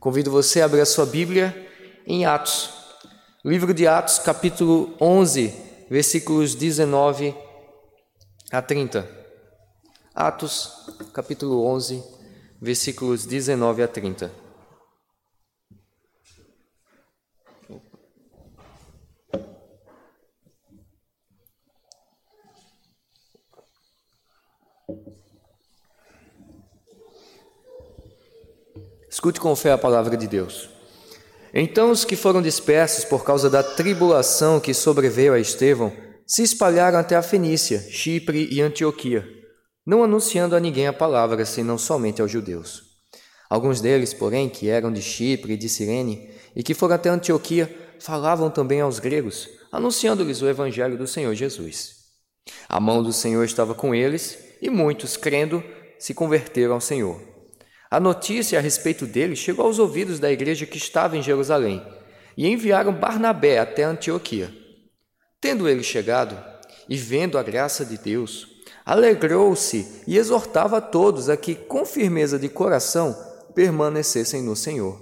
Convido você a abrir a sua Bíblia em Atos. Livro de Atos, capítulo 11, versículos 19 a 30. Atos, capítulo 11, versículos 19 a 30. Escute com fé a palavra de Deus. Então os que foram dispersos por causa da tribulação que sobreveio a Estevão se espalharam até a Fenícia, Chipre e Antioquia, não anunciando a ninguém a palavra, senão somente aos judeus. Alguns deles, porém, que eram de Chipre e de Cirene e que foram até Antioquia, falavam também aos gregos, anunciando-lhes o evangelho do Senhor Jesus. A mão do Senhor estava com eles e muitos, crendo, se converteram ao Senhor. A notícia a respeito dele chegou aos ouvidos da igreja que estava em Jerusalém e enviaram Barnabé até Antioquia. Tendo ele chegado e vendo a graça de Deus, alegrou-se e exortava a todos a que, com firmeza de coração, permanecessem no Senhor.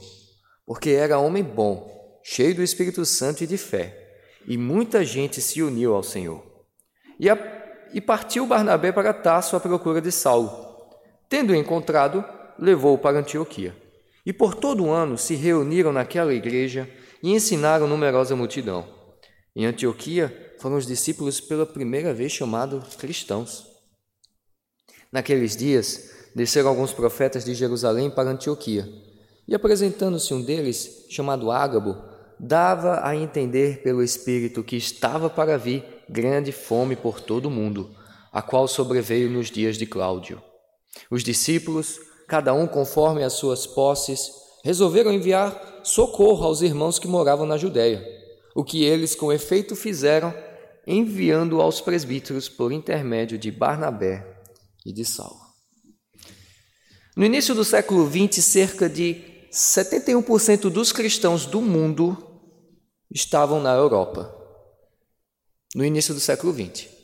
Porque era homem bom, cheio do Espírito Santo e de fé, e muita gente se uniu ao Senhor. E, a, e partiu Barnabé para Tasso à procura de Saulo. Tendo encontrado, levou-o para Antioquia. E por todo o ano se reuniram naquela igreja e ensinaram numerosa multidão. Em Antioquia foram os discípulos pela primeira vez chamados cristãos. Naqueles dias, desceram alguns profetas de Jerusalém para Antioquia, e apresentando-se um deles, chamado Ágabo, dava a entender pelo Espírito que estava para vir grande fome por todo o mundo, a qual sobreveio nos dias de Cláudio. Os discípulos, cada um conforme as suas posses, resolveram enviar socorro aos irmãos que moravam na Judéia, o que eles com efeito fizeram, enviando aos presbíteros por intermédio de Barnabé e de Saulo. No início do século XX, cerca de 71% dos cristãos do mundo estavam na Europa. No início do século XX.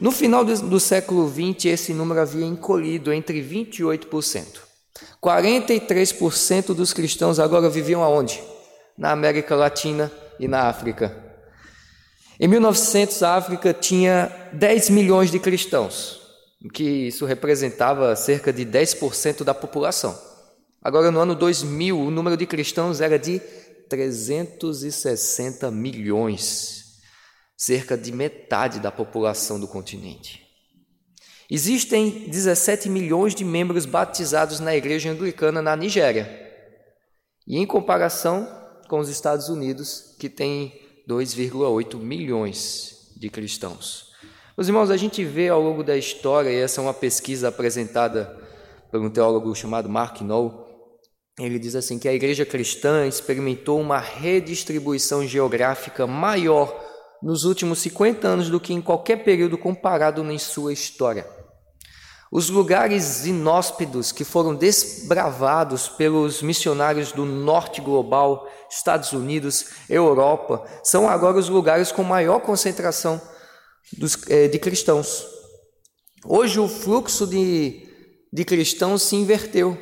No final do século XX, esse número havia encolhido entre 28%. 43% dos cristãos agora viviam aonde? Na América Latina e na África. Em 1900, a África tinha 10 milhões de cristãos, que isso representava cerca de 10% da população. Agora, no ano 2000, o número de cristãos era de 360 milhões cerca de metade da população do continente. Existem 17 milhões de membros batizados na igreja anglicana na Nigéria. E em comparação com os Estados Unidos, que tem 2,8 milhões de cristãos. Meus irmãos, a gente vê ao longo da história, e essa é uma pesquisa apresentada por um teólogo chamado Mark Knoll, ele diz assim que a igreja cristã experimentou uma redistribuição geográfica maior nos últimos 50 anos do que em qualquer período comparado em sua história. Os lugares inóspidos que foram desbravados pelos missionários do norte global, Estados Unidos, Europa, são agora os lugares com maior concentração dos, eh, de cristãos. Hoje o fluxo de, de cristãos se inverteu.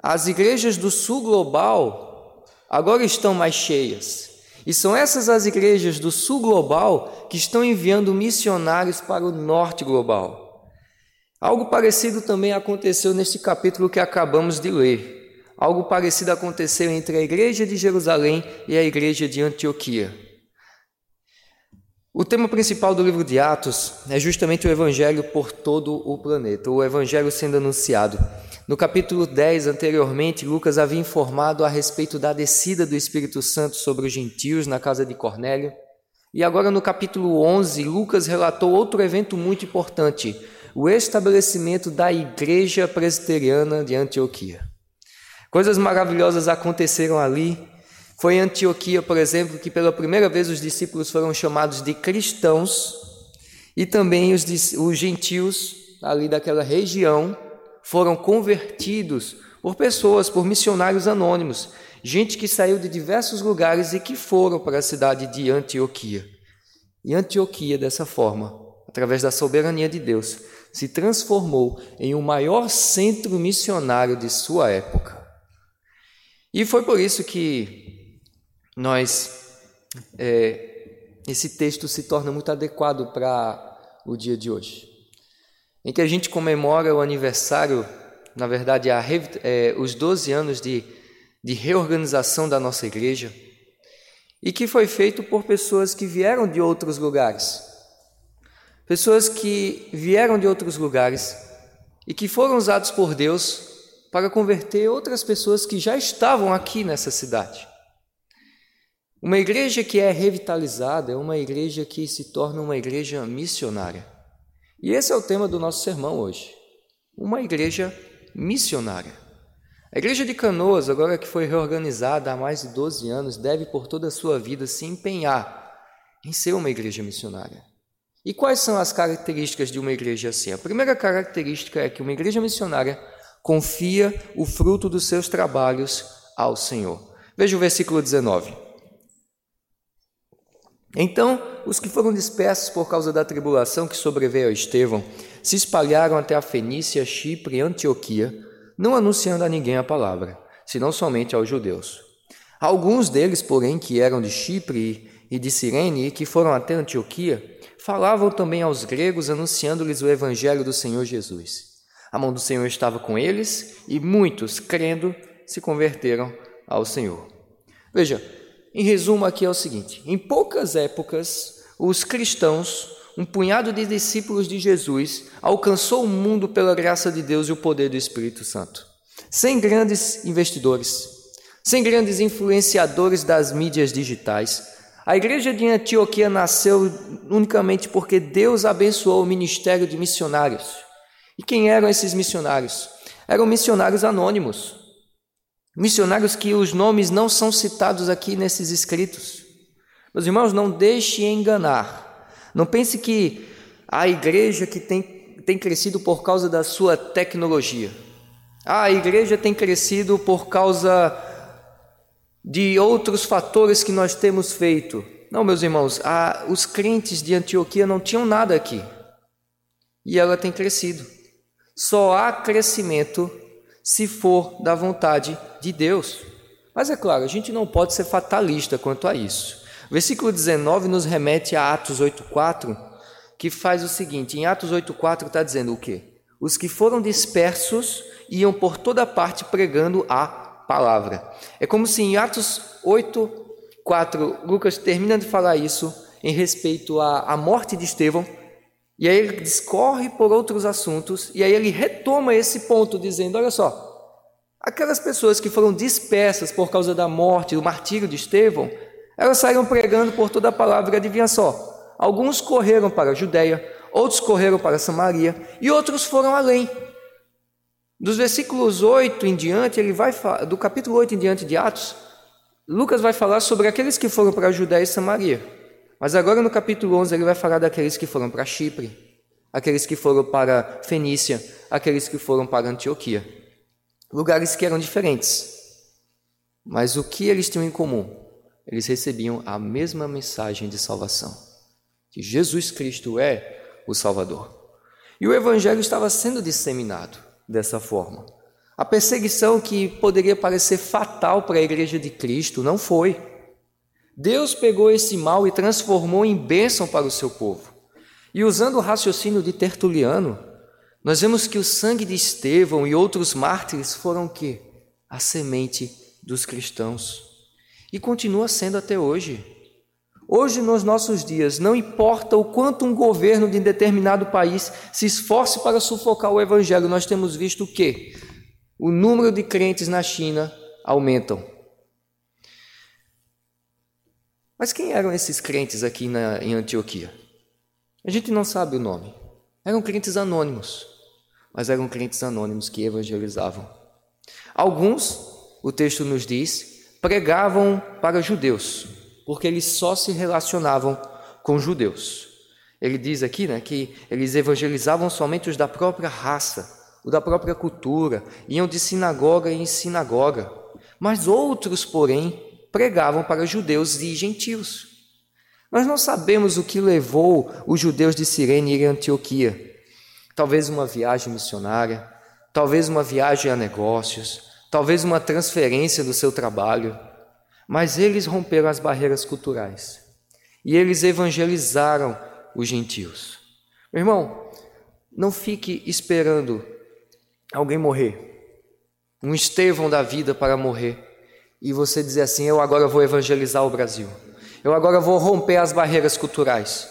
As igrejas do sul global agora estão mais cheias. E são essas as igrejas do sul global que estão enviando missionários para o norte global. Algo parecido também aconteceu neste capítulo que acabamos de ler. Algo parecido aconteceu entre a igreja de Jerusalém e a igreja de Antioquia. O tema principal do livro de Atos é justamente o evangelho por todo o planeta, o evangelho sendo anunciado. No capítulo 10 anteriormente, Lucas havia informado a respeito da descida do Espírito Santo sobre os gentios na casa de Cornélio. E agora no capítulo 11, Lucas relatou outro evento muito importante, o estabelecimento da igreja presbiteriana de Antioquia. Coisas maravilhosas aconteceram ali. Foi em Antioquia, por exemplo, que pela primeira vez os discípulos foram chamados de cristãos e também os, os gentios ali daquela região foram convertidos por pessoas, por missionários anônimos, gente que saiu de diversos lugares e que foram para a cidade de Antioquia. E Antioquia, dessa forma, através da soberania de Deus, se transformou em o maior centro missionário de sua época. E foi por isso que nós, é, esse texto se torna muito adequado para o dia de hoje, em que a gente comemora o aniversário, na verdade, a, é, os 12 anos de, de reorganização da nossa igreja, e que foi feito por pessoas que vieram de outros lugares, pessoas que vieram de outros lugares e que foram usados por Deus para converter outras pessoas que já estavam aqui nessa cidade. Uma igreja que é revitalizada é uma igreja que se torna uma igreja missionária. E esse é o tema do nosso sermão hoje. Uma igreja missionária. A igreja de Canoas, agora que foi reorganizada há mais de 12 anos, deve por toda a sua vida se empenhar em ser uma igreja missionária. E quais são as características de uma igreja assim? A primeira característica é que uma igreja missionária confia o fruto dos seus trabalhos ao Senhor. Veja o versículo 19. Então, os que foram dispersos por causa da tribulação que sobreveio a Estevão se espalharam até a Fenícia, Chipre e Antioquia, não anunciando a ninguém a palavra, senão somente aos judeus. Alguns deles, porém, que eram de Chipre e de Cirene e que foram até Antioquia, falavam também aos gregos, anunciando-lhes o evangelho do Senhor Jesus. A mão do Senhor estava com eles e muitos, crendo, se converteram ao Senhor. Veja, em resumo, aqui é o seguinte: em poucas épocas, os cristãos, um punhado de discípulos de Jesus, alcançou o mundo pela graça de Deus e o poder do Espírito Santo. Sem grandes investidores, sem grandes influenciadores das mídias digitais, a igreja de Antioquia nasceu unicamente porque Deus abençoou o ministério de missionários. E quem eram esses missionários? Eram missionários anônimos. Missionários que os nomes não são citados aqui nesses escritos. Meus irmãos, não deixe enganar. Não pense que a igreja que tem, tem crescido por causa da sua tecnologia. Ah, a igreja tem crescido por causa de outros fatores que nós temos feito. Não, meus irmãos, a, os crentes de Antioquia não tinham nada aqui. E ela tem crescido. Só há crescimento se for da vontade de Deus. Mas é claro, a gente não pode ser fatalista quanto a isso. O versículo 19 nos remete a Atos 8,4, que faz o seguinte: em Atos 8,4 está dizendo o quê? Os que foram dispersos iam por toda parte pregando a palavra. É como se em Atos 8,4 Lucas termina de falar isso em respeito à, à morte de Estevão e aí ele discorre por outros assuntos, e aí ele retoma esse ponto, dizendo: olha só, aquelas pessoas que foram dispersas por causa da morte, do martírio de Estevão, elas saíram pregando por toda a palavra, adivinha só, alguns correram para a Judéia, outros correram para Samaria, e outros foram além. Dos versículos 8 em diante, ele vai do capítulo 8 em diante de Atos, Lucas vai falar sobre aqueles que foram para a Judéia e Samaria. Mas agora no capítulo 11 ele vai falar daqueles que foram para Chipre, aqueles que foram para Fenícia, aqueles que foram para Antioquia. Lugares que eram diferentes. Mas o que eles tinham em comum? Eles recebiam a mesma mensagem de salvação, que Jesus Cristo é o Salvador. E o evangelho estava sendo disseminado dessa forma. A perseguição que poderia parecer fatal para a igreja de Cristo não foi. Deus pegou esse mal e transformou em bênção para o seu povo. E usando o raciocínio de Tertuliano, nós vemos que o sangue de Estevão e outros mártires foram o quê? A semente dos cristãos. E continua sendo até hoje. Hoje, nos nossos dias, não importa o quanto um governo de determinado país se esforce para sufocar o evangelho, nós temos visto o quê? O número de crentes na China aumentam. Mas quem eram esses crentes aqui na, em Antioquia? A gente não sabe o nome. Eram crentes anônimos, mas eram crentes anônimos que evangelizavam. Alguns, o texto nos diz, pregavam para judeus, porque eles só se relacionavam com judeus. Ele diz aqui né, que eles evangelizavam somente os da própria raça, o da própria cultura, iam de sinagoga em sinagoga. Mas outros, porém, pregavam para judeus e gentios. Nós não sabemos o que levou os judeus de Cirene a ir Antioquia. Talvez uma viagem missionária, talvez uma viagem a negócios, talvez uma transferência do seu trabalho, mas eles romperam as barreiras culturais e eles evangelizaram os gentios. Meu irmão, não fique esperando alguém morrer, um Estevão da vida para morrer, e você dizer assim: Eu agora vou evangelizar o Brasil, eu agora vou romper as barreiras culturais.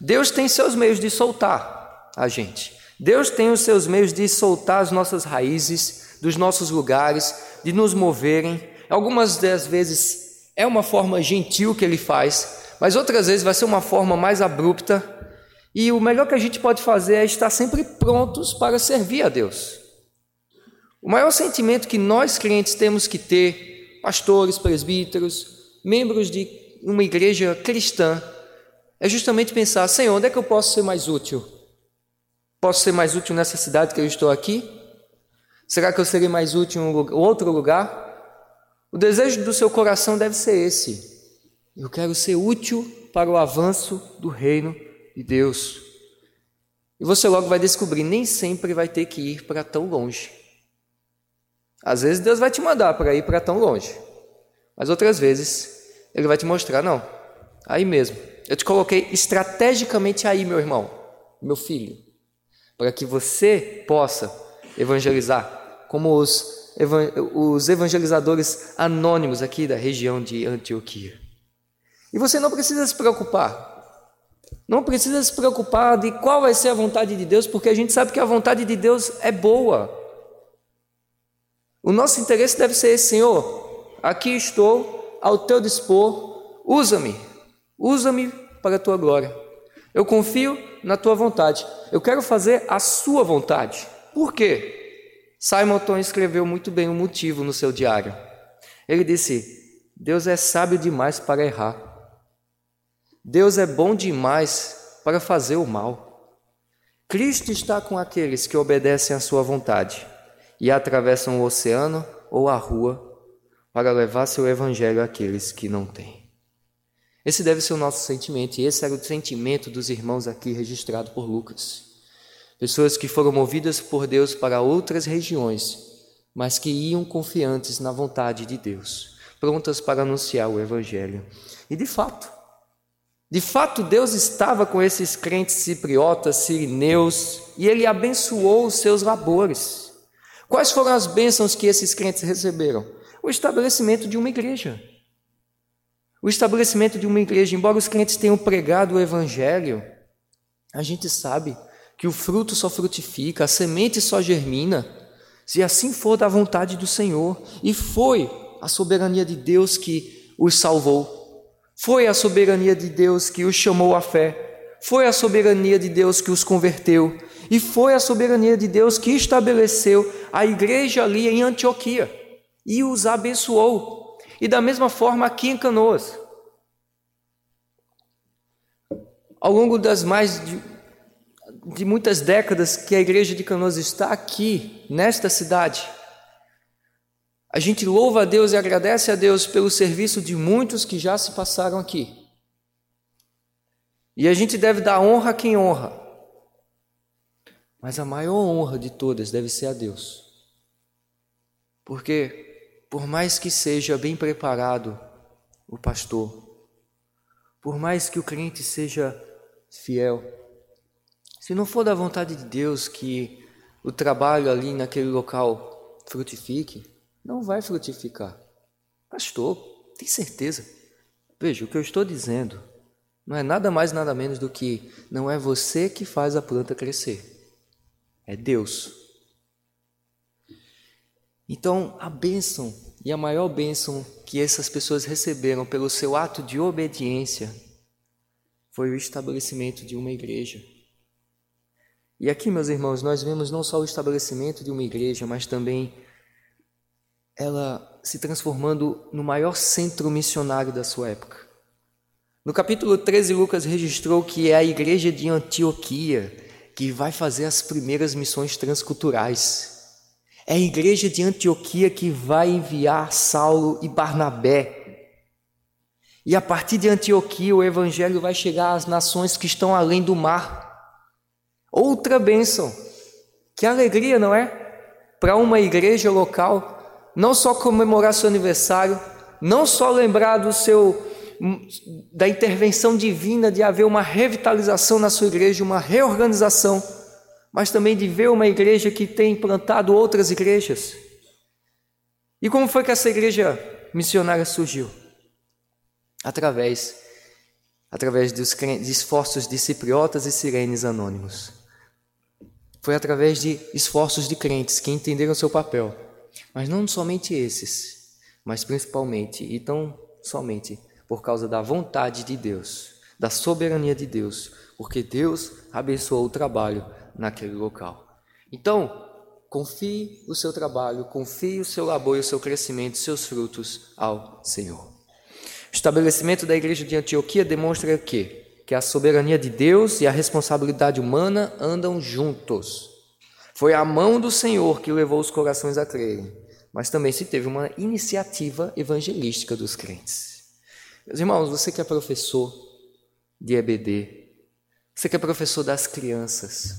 Deus tem seus meios de soltar a gente, Deus tem os seus meios de soltar as nossas raízes dos nossos lugares, de nos moverem. Algumas das vezes é uma forma gentil que Ele faz, mas outras vezes vai ser uma forma mais abrupta e o melhor que a gente pode fazer é estar sempre prontos para servir a Deus. O maior sentimento que nós crentes temos que ter, pastores, presbíteros, membros de uma igreja cristã, é justamente pensar: Senhor, onde é que eu posso ser mais útil? Posso ser mais útil nessa cidade que eu estou aqui? Será que eu serei mais útil em outro lugar? O desejo do seu coração deve ser esse. Eu quero ser útil para o avanço do reino de Deus. E você logo vai descobrir, nem sempre vai ter que ir para tão longe. Às vezes Deus vai te mandar para ir para tão longe, mas outras vezes Ele vai te mostrar, não, aí mesmo. Eu te coloquei estrategicamente aí, meu irmão, meu filho, para que você possa evangelizar, como os, os evangelizadores anônimos aqui da região de Antioquia. E você não precisa se preocupar, não precisa se preocupar de qual vai ser a vontade de Deus, porque a gente sabe que a vontade de Deus é boa. O nosso interesse deve ser esse, Senhor, aqui estou ao teu dispor, usa-me, usa-me para a tua glória. Eu confio na tua vontade, eu quero fazer a sua vontade. Por quê? Simon Tom escreveu muito bem o motivo no seu diário. Ele disse: Deus é sábio demais para errar. Deus é bom demais para fazer o mal. Cristo está com aqueles que obedecem à sua vontade e atravessam o oceano ou a rua para levar seu evangelho àqueles que não têm. Esse deve ser o nosso sentimento, e esse era o sentimento dos irmãos aqui registrado por Lucas. Pessoas que foram movidas por Deus para outras regiões, mas que iam confiantes na vontade de Deus, prontas para anunciar o evangelho. E de fato, de fato, Deus estava com esses crentes cipriotas, sirineus, e ele abençoou os seus labores. Quais foram as bênçãos que esses crentes receberam? O estabelecimento de uma igreja. O estabelecimento de uma igreja, embora os crentes tenham pregado o evangelho, a gente sabe que o fruto só frutifica, a semente só germina, se assim for da vontade do Senhor. E foi a soberania de Deus que os salvou. Foi a soberania de Deus que os chamou à fé, foi a soberania de Deus que os converteu, e foi a soberania de Deus que estabeleceu a igreja ali em Antioquia e os abençoou. E da mesma forma aqui em Canoas. Ao longo das mais de, de muitas décadas que a igreja de Canoas está aqui, nesta cidade, a gente louva a Deus e agradece a Deus pelo serviço de muitos que já se passaram aqui. E a gente deve dar honra a quem honra. Mas a maior honra de todas deve ser a Deus. Porque, por mais que seja bem preparado o pastor, por mais que o crente seja fiel, se não for da vontade de Deus que o trabalho ali naquele local frutifique, não vai frutificar. Pastor, tem certeza? Veja, o que eu estou dizendo não é nada mais, nada menos do que não é você que faz a planta crescer, é Deus. Então, a bênção e a maior bênção que essas pessoas receberam pelo seu ato de obediência foi o estabelecimento de uma igreja. E aqui, meus irmãos, nós vemos não só o estabelecimento de uma igreja, mas também ela se transformando no maior centro missionário da sua época. No capítulo 13, Lucas registrou que é a igreja de Antioquia que vai fazer as primeiras missões transculturais. É a igreja de Antioquia que vai enviar Saulo e Barnabé. E a partir de Antioquia, o evangelho vai chegar às nações que estão além do mar. Outra bênção. Que alegria, não é? Para uma igreja local não só comemorar seu aniversário, não só lembrar do seu da intervenção divina de haver uma revitalização na sua igreja, uma reorganização, mas também de ver uma igreja que tem implantado outras igrejas. E como foi que essa igreja missionária surgiu? Através através dos esforços de cipriotas e sirenes anônimos. Foi através de esforços de crentes que entenderam seu papel. Mas não somente esses, mas principalmente e tão somente por causa da vontade de Deus, da soberania de Deus, porque Deus abençoou o trabalho naquele local. Então, confie o seu trabalho, confie o seu labor e o seu crescimento, seus frutos ao Senhor. O estabelecimento da igreja de Antioquia demonstra que que a soberania de Deus e a responsabilidade humana andam juntos. Foi a mão do Senhor que levou os corações a crerem, mas também se teve uma iniciativa evangelística dos crentes. Meus irmãos, você que é professor de EBD, você que é professor das crianças,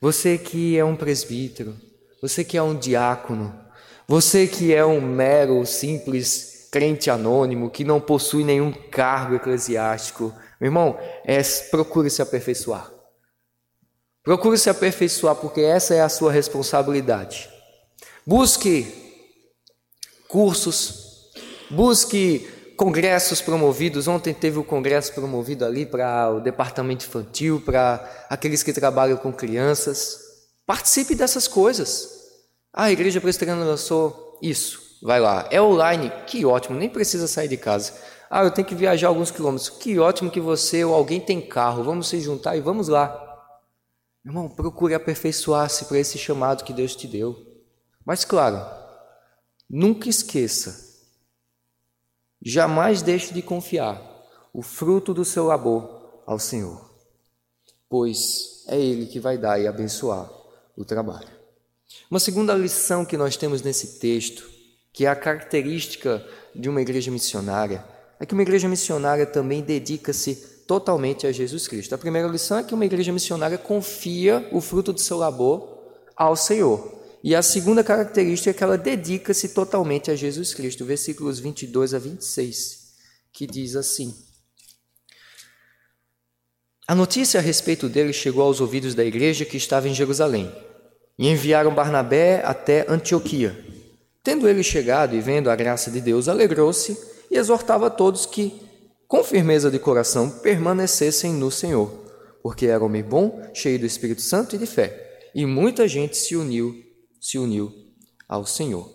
você que é um presbítero, você que é um diácono, você que é um mero, simples crente anônimo, que não possui nenhum cargo eclesiástico. Meu irmão, é, procure se aperfeiçoar. Procure se aperfeiçoar, porque essa é a sua responsabilidade. Busque cursos, busque congressos promovidos. Ontem teve o congresso promovido ali para o departamento infantil, para aqueles que trabalham com crianças. Participe dessas coisas. Ah, a igreja presbiteriana lançou isso. Vai lá. É online, que ótimo, nem precisa sair de casa. Ah, eu tenho que viajar alguns quilômetros. Que ótimo que você ou alguém tem carro. Vamos se juntar e vamos lá. Irmão, procure aperfeiçoar-se para esse chamado que Deus te deu. Mas claro, nunca esqueça. Jamais deixe de confiar o fruto do seu labor ao Senhor, pois é Ele que vai dar e abençoar o trabalho. Uma segunda lição que nós temos nesse texto que é a característica de uma igreja missionária, é que uma igreja missionária também dedica-se totalmente a Jesus Cristo. A primeira lição é que uma igreja missionária confia o fruto do seu labor ao Senhor. E a segunda característica é que ela dedica-se totalmente a Jesus Cristo, versículos 22 a 26, que diz assim: A notícia a respeito dele chegou aos ouvidos da igreja que estava em Jerusalém, e enviaram Barnabé até Antioquia. Tendo ele chegado e vendo a graça de Deus, alegrou-se e exortava todos que, com firmeza de coração, permanecessem no Senhor, porque era homem bom, cheio do Espírito Santo e de fé, e muita gente se uniu, se uniu ao Senhor.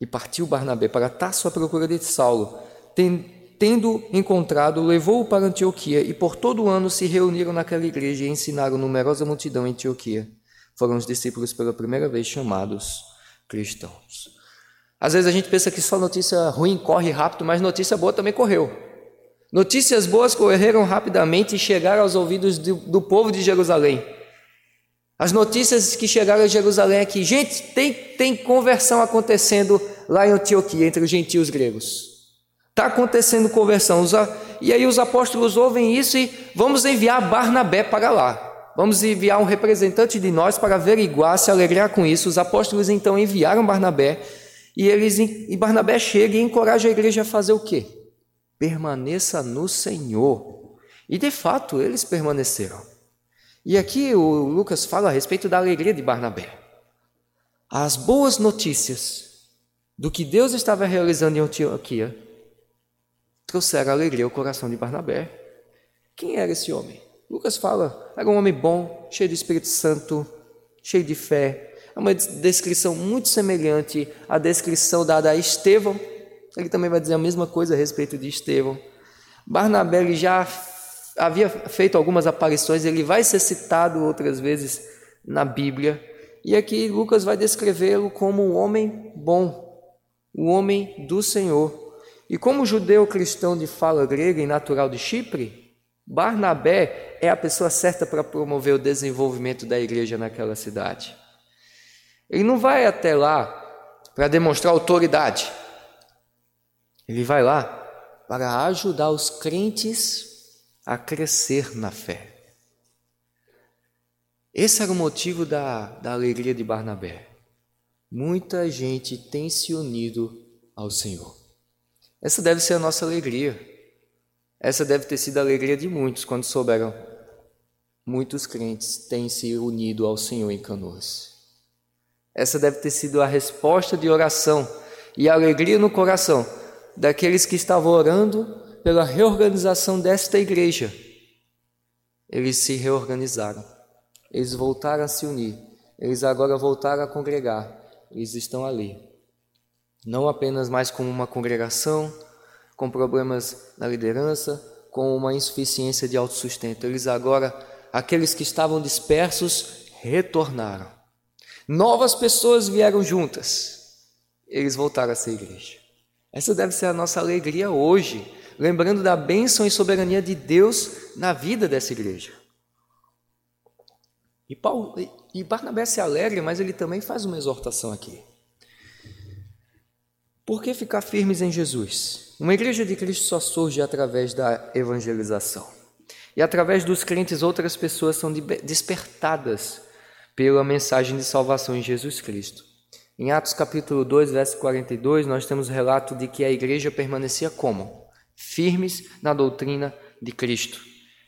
E partiu Barnabé para Tarso à procura de Saulo, tendo encontrado, levou-o para Antioquia, e por todo o ano se reuniram naquela igreja e ensinaram numerosa multidão em Antioquia. Foram os discípulos pela primeira vez chamados cristãos. Às vezes a gente pensa que só notícia ruim corre rápido, mas notícia boa também correu. Notícias boas correram rapidamente e chegaram aos ouvidos do, do povo de Jerusalém. As notícias que chegaram a Jerusalém que, gente, tem, tem conversão acontecendo lá em Antioquia, entre os gentios gregos. Está acontecendo conversão. E aí os apóstolos ouvem isso e vamos enviar Barnabé para lá. Vamos enviar um representante de nós para averiguar, se alegrar com isso. Os apóstolos então enviaram Barnabé e eles e Barnabé chega e encoraja a igreja a fazer o quê? Permaneça no Senhor. E de fato eles permaneceram. E aqui o Lucas fala a respeito da alegria de Barnabé. As boas notícias do que Deus estava realizando em Antioquia trouxeram alegria ao coração de Barnabé. Quem era esse homem? Lucas fala, era um homem bom, cheio de Espírito Santo, cheio de fé. É uma descrição muito semelhante à descrição dada a Estevão. Ele também vai dizer a mesma coisa a respeito de Estevão. Barnabé já havia feito algumas aparições, ele vai ser citado outras vezes na Bíblia. E aqui Lucas vai descrevê-lo como um homem bom, um homem do Senhor. E como judeu cristão de fala grega e natural de Chipre, Barnabé é a pessoa certa para promover o desenvolvimento da igreja naquela cidade. Ele não vai até lá para demonstrar autoridade. Ele vai lá para ajudar os crentes a crescer na fé. Esse era o motivo da, da alegria de Barnabé. muita gente tem se unido ao Senhor. Essa deve ser a nossa alegria. Essa deve ter sido a alegria de muitos quando souberam. Muitos crentes têm se unido ao Senhor em Canoas. Essa deve ter sido a resposta de oração e alegria no coração daqueles que estavam orando pela reorganização desta igreja. Eles se reorganizaram, eles voltaram a se unir, eles agora voltaram a congregar, eles estão ali. Não apenas mais como uma congregação, com problemas na liderança, com uma insuficiência de autossustento. Eles agora, aqueles que estavam dispersos, retornaram. Novas pessoas vieram juntas. Eles voltaram a ser igreja. Essa deve ser a nossa alegria hoje, lembrando da bênção e soberania de Deus na vida dessa igreja. E, Paulo, e Barnabé se alegra, mas ele também faz uma exortação aqui. Por que ficar firmes em Jesus? Uma igreja de Cristo só surge através da evangelização. E através dos crentes, outras pessoas são despertadas pela mensagem de salvação em Jesus Cristo. Em Atos capítulo 2, verso 42, nós temos o relato de que a igreja permanecia como? Firmes na doutrina de Cristo.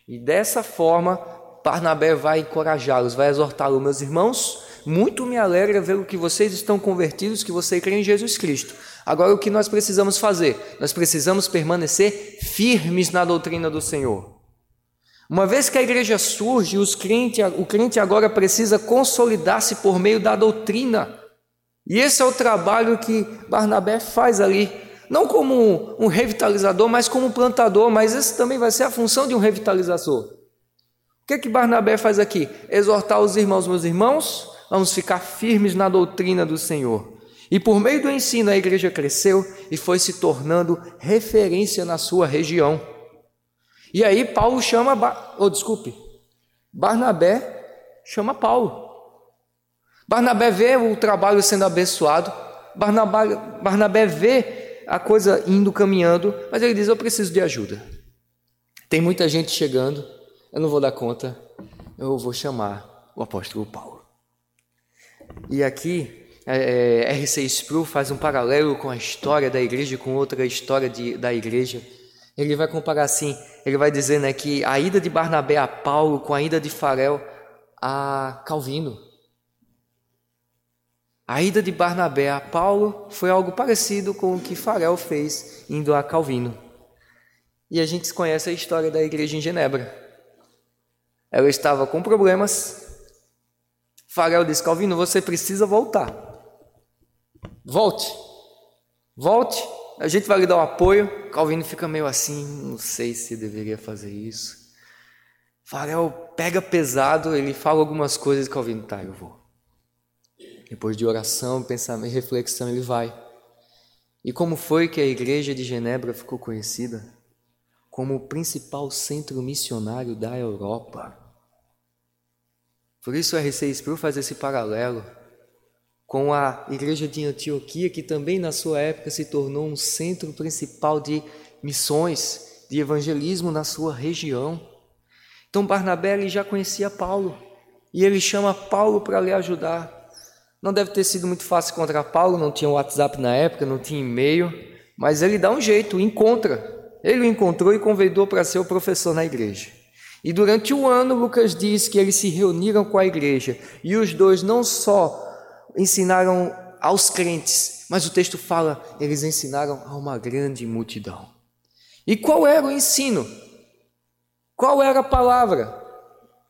E dessa forma, Barnabé vai encorajá-los, vai exortá-los, meus irmãos, muito me alegra ver o que vocês estão convertidos, que você crê em Jesus Cristo. Agora o que nós precisamos fazer? Nós precisamos permanecer firmes na doutrina do Senhor. Uma vez que a igreja surge, o crente agora precisa consolidar-se por meio da doutrina. E esse é o trabalho que Barnabé faz ali, não como um revitalizador, mas como plantador, mas essa também vai ser a função de um revitalizador. O que é que Barnabé faz aqui? Exortar os irmãos, meus irmãos, vamos ficar firmes na doutrina do Senhor. E por meio do ensino a igreja cresceu e foi se tornando referência na sua região. E aí Paulo chama, oh, desculpe, Barnabé chama Paulo. Barnabé vê o trabalho sendo abençoado, Barnabé, Barnabé vê a coisa indo caminhando, mas ele diz: Eu preciso de ajuda. Tem muita gente chegando, eu não vou dar conta, eu vou chamar o apóstolo Paulo. E aqui, é, é RC Spru faz um paralelo com a história da igreja, com outra história de, da igreja. Ele vai comparar assim: ele vai dizer né, que a ida de Barnabé a Paulo com a ida de Farel a Calvino. A ida de Barnabé a Paulo foi algo parecido com o que Farel fez indo a Calvino. E a gente conhece a história da igreja em Genebra. Ela estava com problemas. Farel disse: Calvino, você precisa voltar. Volte. Volte. A gente vai lhe dar o apoio. Calvino fica meio assim: não sei se deveria fazer isso. Farel pega pesado, ele fala algumas coisas. Calvino, tá, eu vou. Depois de oração, pensamento e reflexão, ele vai. E como foi que a igreja de Genebra ficou conhecida? Como o principal centro missionário da Europa. Por isso a RC Spru faz esse paralelo com a igreja de Antioquia, que também na sua época se tornou um centro principal de missões, de evangelismo na sua região. Então Barnabé já conhecia Paulo e ele chama Paulo para lhe ajudar. Não deve ter sido muito fácil encontrar Paulo, não tinha WhatsApp na época, não tinha e-mail, mas ele dá um jeito, encontra. Ele o encontrou e convidou para ser o professor na igreja. E durante o ano, Lucas diz que eles se reuniram com a igreja e os dois não só ensinaram aos crentes, mas o texto fala, eles ensinaram a uma grande multidão. E qual era o ensino? Qual era a palavra?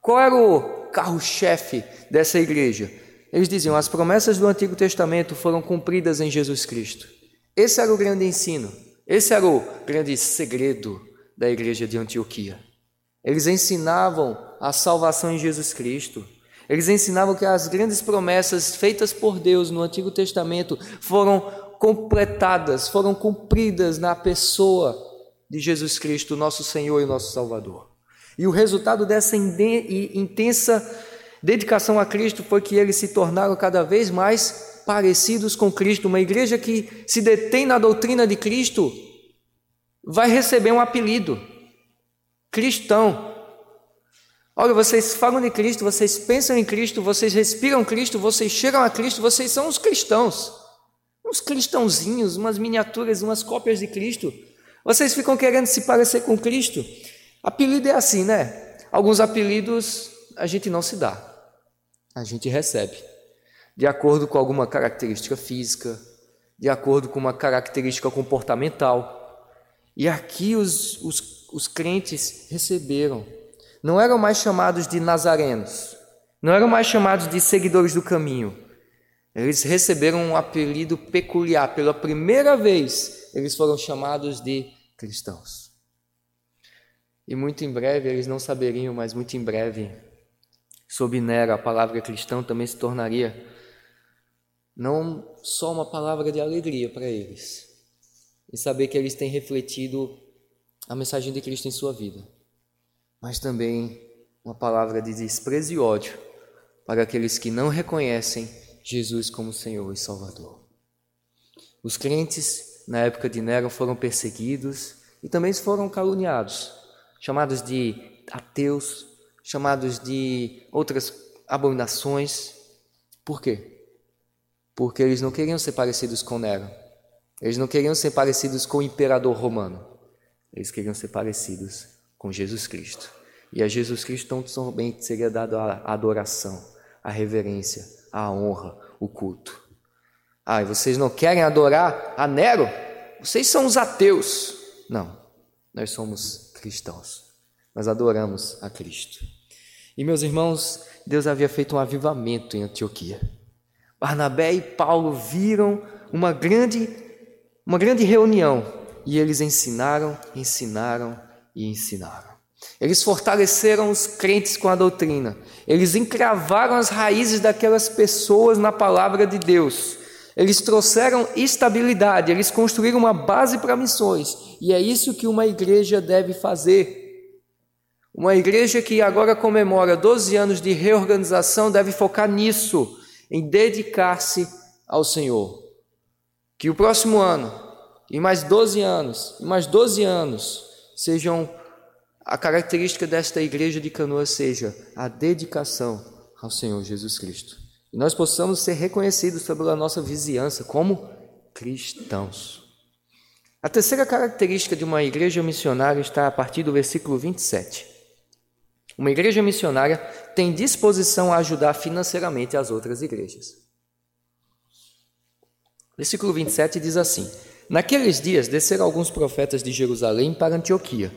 Qual era o carro-chefe dessa igreja? Eles diziam: as promessas do Antigo Testamento foram cumpridas em Jesus Cristo. Esse era o grande ensino, esse era o grande segredo da igreja de Antioquia. Eles ensinavam a salvação em Jesus Cristo. Eles ensinavam que as grandes promessas feitas por Deus no Antigo Testamento foram completadas, foram cumpridas na pessoa de Jesus Cristo, nosso Senhor e nosso Salvador. E o resultado dessa intensa dedicação a Cristo foi que eles se tornaram cada vez mais parecidos com Cristo. Uma igreja que se detém na doutrina de Cristo vai receber um apelido: cristão. Olha, vocês falam de Cristo, vocês pensam em Cristo, vocês respiram Cristo, vocês chegam a Cristo, vocês são os cristãos. Uns cristãozinhos, umas miniaturas, umas cópias de Cristo. Vocês ficam querendo se parecer com Cristo. Apelido é assim, né? Alguns apelidos a gente não se dá, a gente recebe, de acordo com alguma característica física, de acordo com uma característica comportamental. E aqui os, os, os crentes receberam não eram mais chamados de nazarenos, não eram mais chamados de seguidores do caminho. Eles receberam um apelido peculiar. Pela primeira vez, eles foram chamados de cristãos. E muito em breve, eles não saberiam, mas muito em breve, sob Nero, a palavra cristão também se tornaria não só uma palavra de alegria para eles, e saber que eles têm refletido a mensagem de Cristo em sua vida mas também uma palavra de desprezo e ódio para aqueles que não reconhecem Jesus como Senhor e Salvador. Os crentes na época de Nero foram perseguidos e também foram caluniados, chamados de ateus, chamados de outras abominações. Por quê? Porque eles não queriam ser parecidos com Nero. Eles não queriam ser parecidos com o imperador romano. Eles queriam ser parecidos com Jesus Cristo. E a Jesus Cristo tão somente seria dado a adoração, a reverência, a honra, o culto. Ah, e vocês não querem adorar a Nero? Vocês são os ateus. Não, nós somos cristãos. Nós adoramos a Cristo. E meus irmãos, Deus havia feito um avivamento em Antioquia. Barnabé e Paulo viram uma grande, uma grande reunião e eles ensinaram, ensinaram e ensinaram. Eles fortaleceram os crentes com a doutrina. Eles encravaram as raízes daquelas pessoas na palavra de Deus. Eles trouxeram estabilidade, eles construíram uma base para missões. E é isso que uma igreja deve fazer. Uma igreja que agora comemora 12 anos de reorganização deve focar nisso, em dedicar-se ao Senhor. Que o próximo ano, e mais 12 anos, e mais 12 anos, sejam a característica desta igreja de Canoas seja a dedicação ao Senhor Jesus Cristo. E nós possamos ser reconhecidos pela nossa vizinhança como cristãos. A terceira característica de uma igreja missionária está a partir do versículo 27. Uma igreja missionária tem disposição a ajudar financeiramente as outras igrejas. Versículo 27 diz assim: Naqueles dias desceram alguns profetas de Jerusalém para Antioquia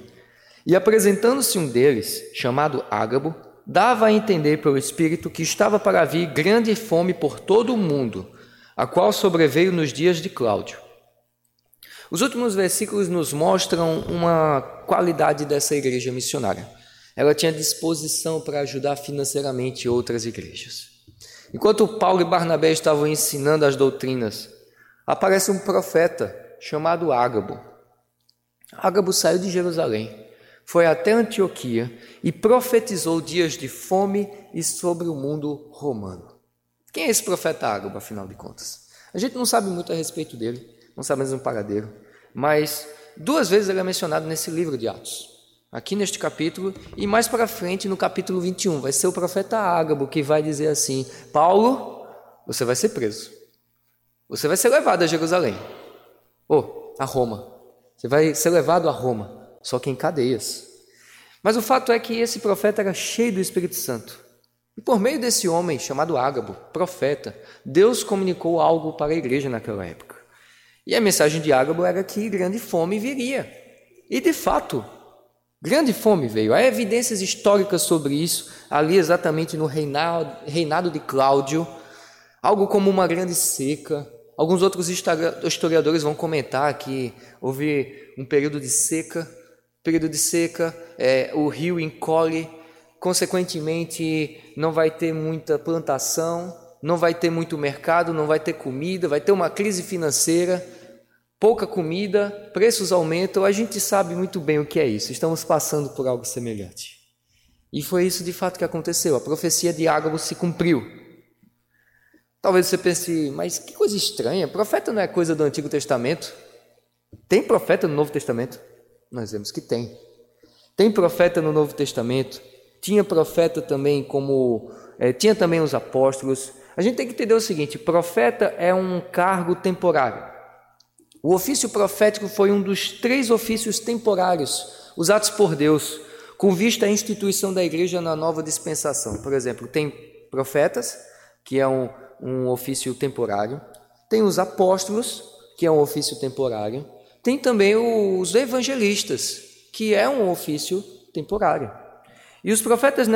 e apresentando-se um deles, chamado Ágabo, dava a entender pelo Espírito que estava para vir grande fome por todo o mundo, a qual sobreveio nos dias de Cláudio. Os últimos versículos nos mostram uma qualidade dessa igreja missionária. Ela tinha disposição para ajudar financeiramente outras igrejas. Enquanto Paulo e Barnabé estavam ensinando as doutrinas, aparece um profeta chamado Ágabo. Ágabo saiu de Jerusalém foi até Antioquia e profetizou dias de fome e sobre o mundo romano. Quem é esse profeta Ágabo, afinal de contas? A gente não sabe muito a respeito dele, não sabe mais um paradeiro, mas duas vezes ele é mencionado nesse livro de Atos. Aqui neste capítulo e mais para frente no capítulo 21, vai ser o profeta Ágabo que vai dizer assim: Paulo, você vai ser preso. Você vai ser levado a Jerusalém. Ou oh, a Roma. Você vai ser levado a Roma só que em cadeias. Mas o fato é que esse profeta era cheio do Espírito Santo. E por meio desse homem chamado Ágabo, profeta, Deus comunicou algo para a igreja naquela época. E a mensagem de Ágabo era que grande fome viria. E de fato, grande fome veio. Há evidências históricas sobre isso, ali exatamente no reinado, reinado de Cláudio, algo como uma grande seca. Alguns outros historiadores vão comentar que houve um período de seca período de seca, é, o rio encolhe, consequentemente não vai ter muita plantação, não vai ter muito mercado, não vai ter comida, vai ter uma crise financeira, pouca comida, preços aumentam, a gente sabe muito bem o que é isso, estamos passando por algo semelhante. E foi isso de fato que aconteceu, a profecia de Ágabo se cumpriu. Talvez você pense, mas que coisa estranha, profeta não é coisa do Antigo Testamento? Tem profeta no Novo Testamento? Nós vemos que tem. Tem profeta no Novo Testamento tinha profeta também como é, tinha também os apóstolos. A gente tem que entender o seguinte: profeta é um cargo temporário. O ofício profético foi um dos três ofícios temporários usados por Deus com vista à instituição da igreja na nova dispensação. Por exemplo, tem profetas, que é um, um ofício temporário, tem os apóstolos, que é um ofício temporário, tem também os evangelistas, que é um ofício temporário. E os profetas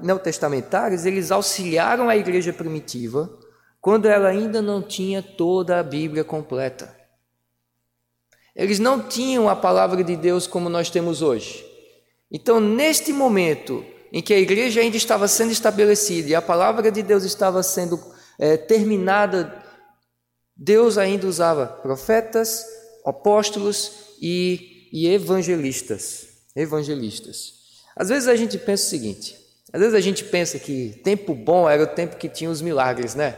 neotestamentários, eles auxiliaram a igreja primitiva quando ela ainda não tinha toda a Bíblia completa. Eles não tinham a palavra de Deus como nós temos hoje. Então, neste momento em que a igreja ainda estava sendo estabelecida e a palavra de Deus estava sendo é, terminada, Deus ainda usava profetas, apóstolos e, e evangelistas. Evangelistas. Às vezes a gente pensa o seguinte: às vezes a gente pensa que tempo bom era o tempo que tinha os milagres, né?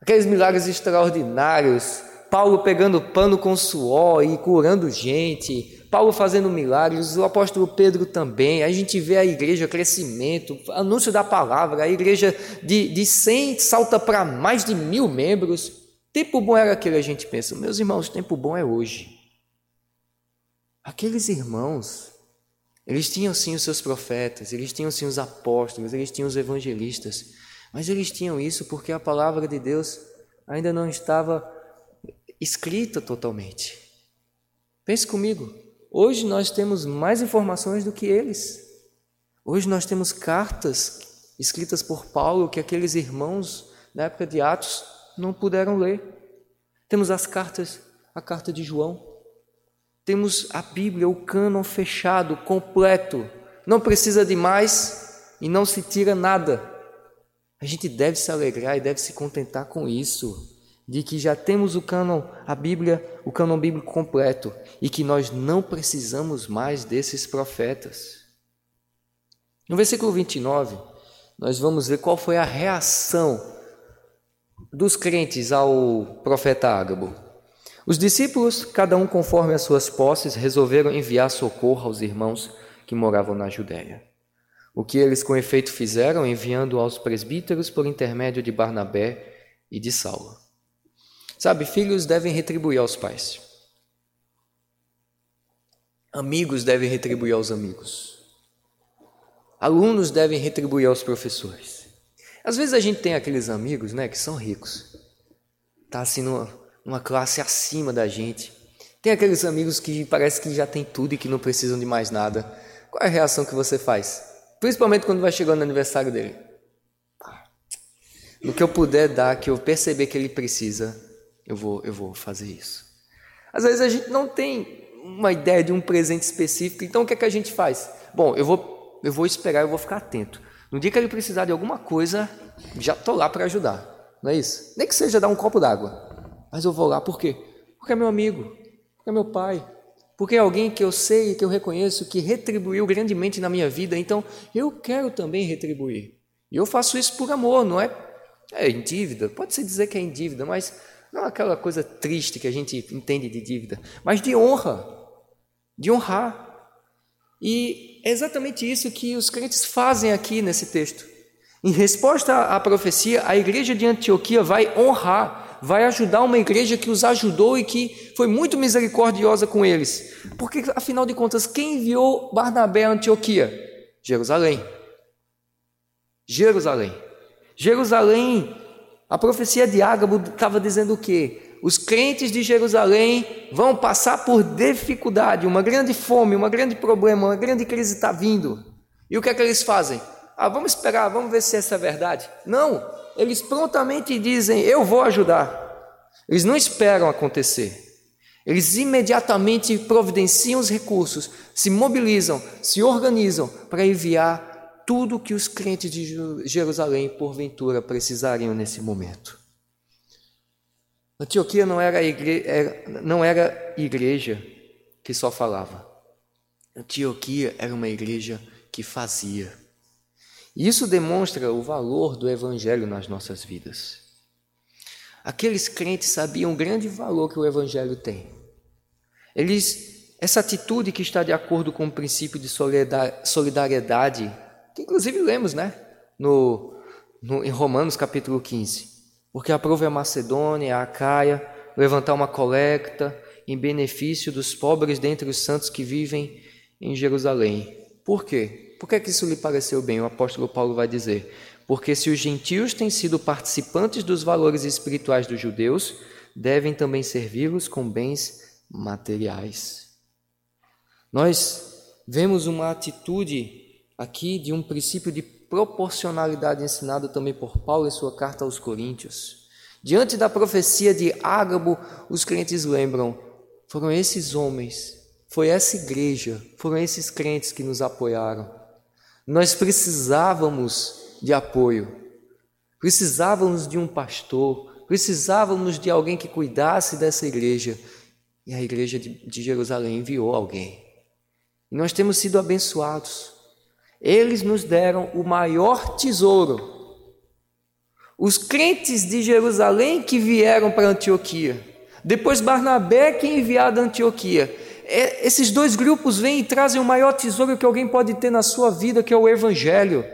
Aqueles milagres extraordinários, Paulo pegando pano com suor e curando gente, Paulo fazendo milagres, o apóstolo Pedro também. A gente vê a igreja crescimento, anúncio da palavra, a igreja de, de 100 salta para mais de mil membros. Tempo bom era aquele, a gente pensa, meus irmãos, tempo bom é hoje. Aqueles irmãos, eles tinham sim os seus profetas, eles tinham sim os apóstolos, eles tinham os evangelistas, mas eles tinham isso porque a palavra de Deus ainda não estava escrita totalmente. Pense comigo, hoje nós temos mais informações do que eles. Hoje nós temos cartas escritas por Paulo que aqueles irmãos na época de Atos não puderam ler. Temos as cartas, a carta de João. Temos a Bíblia, o cânon fechado, completo. Não precisa de mais e não se tira nada. A gente deve se alegrar e deve se contentar com isso de que já temos o cânon, a Bíblia, o cânon bíblico completo e que nós não precisamos mais desses profetas. No versículo 29, nós vamos ver qual foi a reação dos crentes ao profeta Ágabo. Os discípulos, cada um conforme as suas posses, resolveram enviar socorro aos irmãos que moravam na Judéia. O que eles com efeito fizeram, enviando aos presbíteros por intermédio de Barnabé e de Saulo. Sabe, filhos devem retribuir aos pais. Amigos devem retribuir aos amigos. Alunos devem retribuir aos professores. Às vezes a gente tem aqueles amigos, né, que são ricos. Tá assim numa, numa classe acima da gente. Tem aqueles amigos que parece que já tem tudo e que não precisam de mais nada. Qual é a reação que você faz? Principalmente quando vai chegando no aniversário dele. No que eu puder dar, que eu perceber que ele precisa, eu vou, eu vou fazer isso. Às vezes a gente não tem uma ideia de um presente específico, então o que é que a gente faz? Bom, eu vou, eu vou esperar, eu vou ficar atento. No dia que ele precisar de alguma coisa, já estou lá para ajudar, não é isso? Nem que seja dar um copo d'água, mas eu vou lá, por quê? Porque é meu amigo, porque é meu pai, porque é alguém que eu sei, que eu reconheço, que retribuiu grandemente na minha vida, então eu quero também retribuir. E eu faço isso por amor, não é, é em dívida, pode-se dizer que é em dívida, mas não aquela coisa triste que a gente entende de dívida, mas de honra, de honrar. E é exatamente isso que os crentes fazem aqui nesse texto. Em resposta à profecia, a igreja de Antioquia vai honrar, vai ajudar uma igreja que os ajudou e que foi muito misericordiosa com eles. Porque, afinal de contas, quem enviou Barnabé a Antioquia? Jerusalém. Jerusalém. Jerusalém a profecia de Ágabo estava dizendo o quê? Os crentes de Jerusalém vão passar por dificuldade, uma grande fome, um grande problema, uma grande crise está vindo. E o que é que eles fazem? Ah, vamos esperar, vamos ver se essa é verdade. Não, eles prontamente dizem: Eu vou ajudar. Eles não esperam acontecer. Eles imediatamente providenciam os recursos, se mobilizam, se organizam para enviar tudo que os crentes de Jerusalém, porventura, precisariam nesse momento. Antioquia não era, igreja, não era igreja que só falava. Antioquia era uma igreja que fazia. E isso demonstra o valor do Evangelho nas nossas vidas. Aqueles crentes sabiam o grande valor que o Evangelho tem. Eles, essa atitude que está de acordo com o princípio de solidariedade que inclusive lemos, né? No, no, em Romanos capítulo 15. Porque aprove a Macedônia, a Acaia, levantar uma coleta em benefício dos pobres dentre os santos que vivem em Jerusalém. Por quê? Por que, é que isso lhe pareceu bem? O apóstolo Paulo vai dizer: Porque se os gentios têm sido participantes dos valores espirituais dos judeus, devem também servi-los com bens materiais. Nós vemos uma atitude aqui de um princípio de proporcionalidade ensinado também por Paulo em sua carta aos Coríntios. Diante da profecia de Ágabo, os crentes lembram: foram esses homens, foi essa igreja, foram esses crentes que nos apoiaram. Nós precisávamos de apoio, precisávamos de um pastor, precisávamos de alguém que cuidasse dessa igreja. E a igreja de, Jerusalém enviou alguém. E nós temos sido abençoados. Eles nos deram o maior tesouro. Os crentes de Jerusalém que vieram para Antioquia. Depois Barnabé que é enviado a Antioquia. É, esses dois grupos vêm e trazem o maior tesouro que alguém pode ter na sua vida, que é o Evangelho.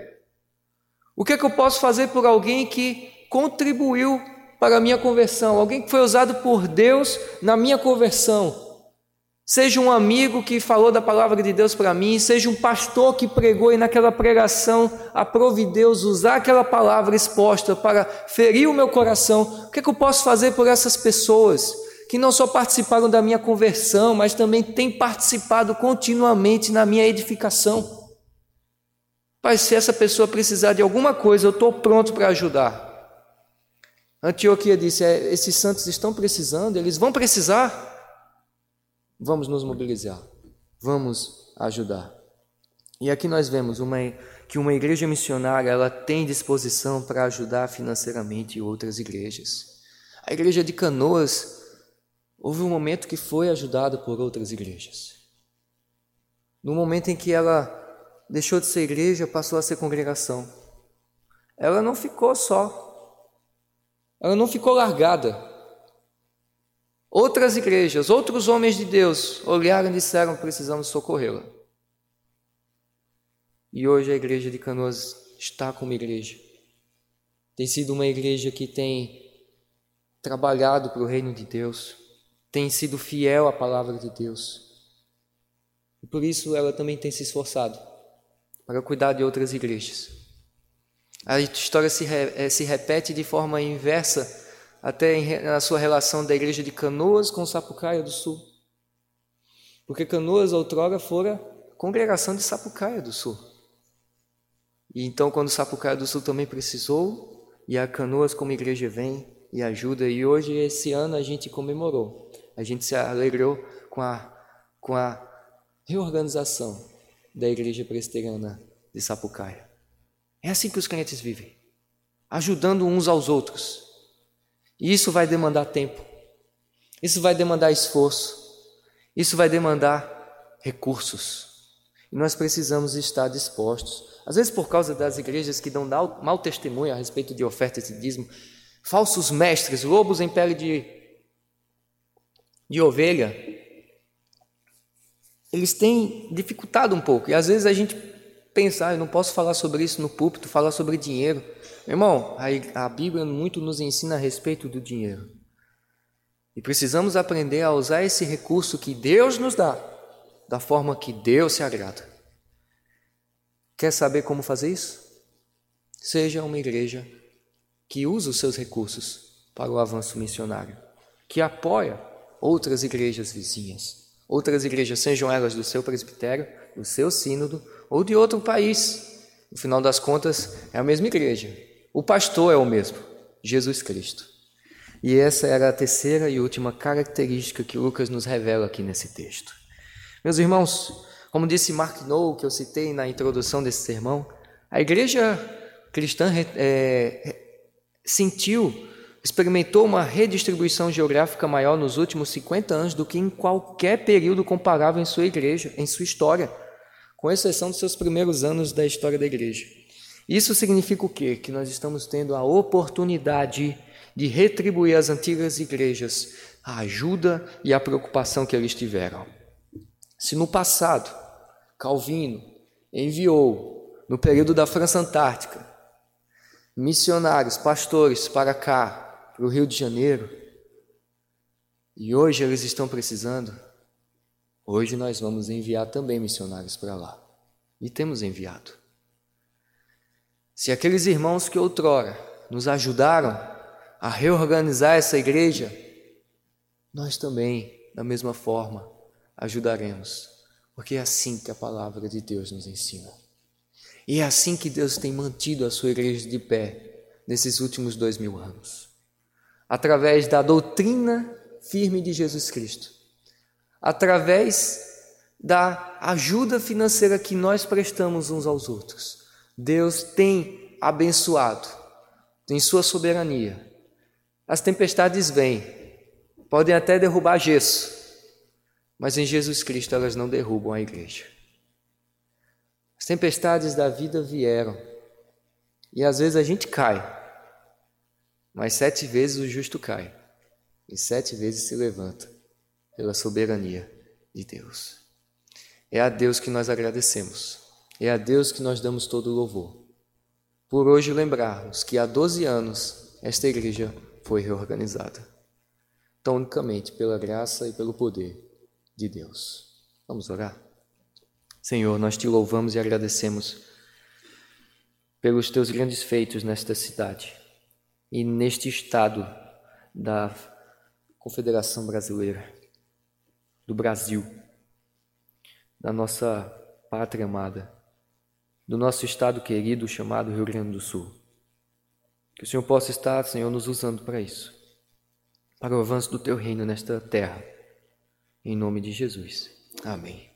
O que é que eu posso fazer por alguém que contribuiu para a minha conversão? Alguém que foi usado por Deus na minha conversão? Seja um amigo que falou da palavra de Deus para mim, seja um pastor que pregou e naquela pregação aprove Deus usar aquela palavra exposta para ferir o meu coração. O que, é que eu posso fazer por essas pessoas que não só participaram da minha conversão, mas também têm participado continuamente na minha edificação? Pai, se essa pessoa precisar de alguma coisa, eu estou pronto para ajudar. Antioquia disse: é, esses santos estão precisando, eles vão precisar. Vamos nos mobilizar, vamos ajudar. E aqui nós vemos uma, que uma igreja missionária ela tem disposição para ajudar financeiramente outras igrejas. A igreja de Canoas houve um momento que foi ajudada por outras igrejas. No momento em que ela deixou de ser igreja, passou a ser congregação. Ela não ficou só. Ela não ficou largada. Outras igrejas, outros homens de Deus olharam e disseram: precisamos socorrê-la. E hoje a igreja de Canoas está como igreja. Tem sido uma igreja que tem trabalhado para o reino de Deus, tem sido fiel à palavra de Deus. E por isso ela também tem se esforçado para cuidar de outras igrejas. A história se, re, eh, se repete de forma inversa até na sua relação da igreja de Canoas com Sapucaia do Sul. Porque Canoas outrora fora congregação de Sapucaia do Sul. E então, quando Sapucaia do Sul também precisou, e a Canoas como igreja vem e ajuda, e hoje, esse ano, a gente comemorou, a gente se alegrou com a, com a reorganização da igreja presbiteriana de Sapucaia. É assim que os crentes vivem, ajudando uns aos outros, e isso vai demandar tempo, isso vai demandar esforço, isso vai demandar recursos. E nós precisamos estar dispostos. Às vezes, por causa das igrejas que dão mau testemunho a respeito de ofertas e dízimo, falsos mestres, lobos em pele de, de ovelha, eles têm dificultado um pouco. E às vezes a gente pensa, ah, eu não posso falar sobre isso no púlpito, falar sobre dinheiro. Irmão, a, a Bíblia muito nos ensina a respeito do dinheiro. E precisamos aprender a usar esse recurso que Deus nos dá, da forma que Deus se agrada. Quer saber como fazer isso? Seja uma igreja que usa os seus recursos para o avanço missionário, que apoia outras igrejas vizinhas, outras igrejas, sejam elas do seu presbitério, do seu sínodo ou de outro país. No final das contas, é a mesma igreja, o pastor é o mesmo, Jesus Cristo. E essa era a terceira e última característica que Lucas nos revela aqui nesse texto. Meus irmãos, como disse Mark Noll, que eu citei na introdução desse sermão, a igreja cristã é, sentiu, experimentou uma redistribuição geográfica maior nos últimos 50 anos do que em qualquer período comparável em sua igreja, em sua história, com exceção dos seus primeiros anos da história da igreja. Isso significa o quê? Que nós estamos tendo a oportunidade de retribuir às antigas igrejas a ajuda e a preocupação que eles tiveram. Se no passado Calvino enviou no período da França Antártica, missionários, pastores para cá, para o Rio de Janeiro, e hoje eles estão precisando, hoje nós vamos enviar também missionários para lá. E temos enviado. Se aqueles irmãos que outrora nos ajudaram a reorganizar essa igreja, nós também, da mesma forma, ajudaremos, porque é assim que a palavra de Deus nos ensina. E é assim que Deus tem mantido a sua igreja de pé nesses últimos dois mil anos através da doutrina firme de Jesus Cristo, através da ajuda financeira que nós prestamos uns aos outros. Deus tem abençoado, tem sua soberania. As tempestades vêm, podem até derrubar gesso, mas em Jesus Cristo elas não derrubam a igreja. As tempestades da vida vieram e às vezes a gente cai, mas sete vezes o justo cai e sete vezes se levanta pela soberania de Deus. É a Deus que nós agradecemos, é a Deus que nós damos todo o louvor. Por hoje lembrarmos que há 12 anos esta igreja foi reorganizada, tão unicamente pela graça e pelo poder de Deus. Vamos orar? Senhor, nós te louvamos e agradecemos pelos teus grandes feitos nesta cidade e neste estado da Confederação Brasileira, do Brasil, da nossa pátria amada, do nosso estado querido chamado Rio Grande do Sul. Que o Senhor possa estar, Senhor, nos usando para isso, para o avanço do teu reino nesta terra. Em nome de Jesus. Amém.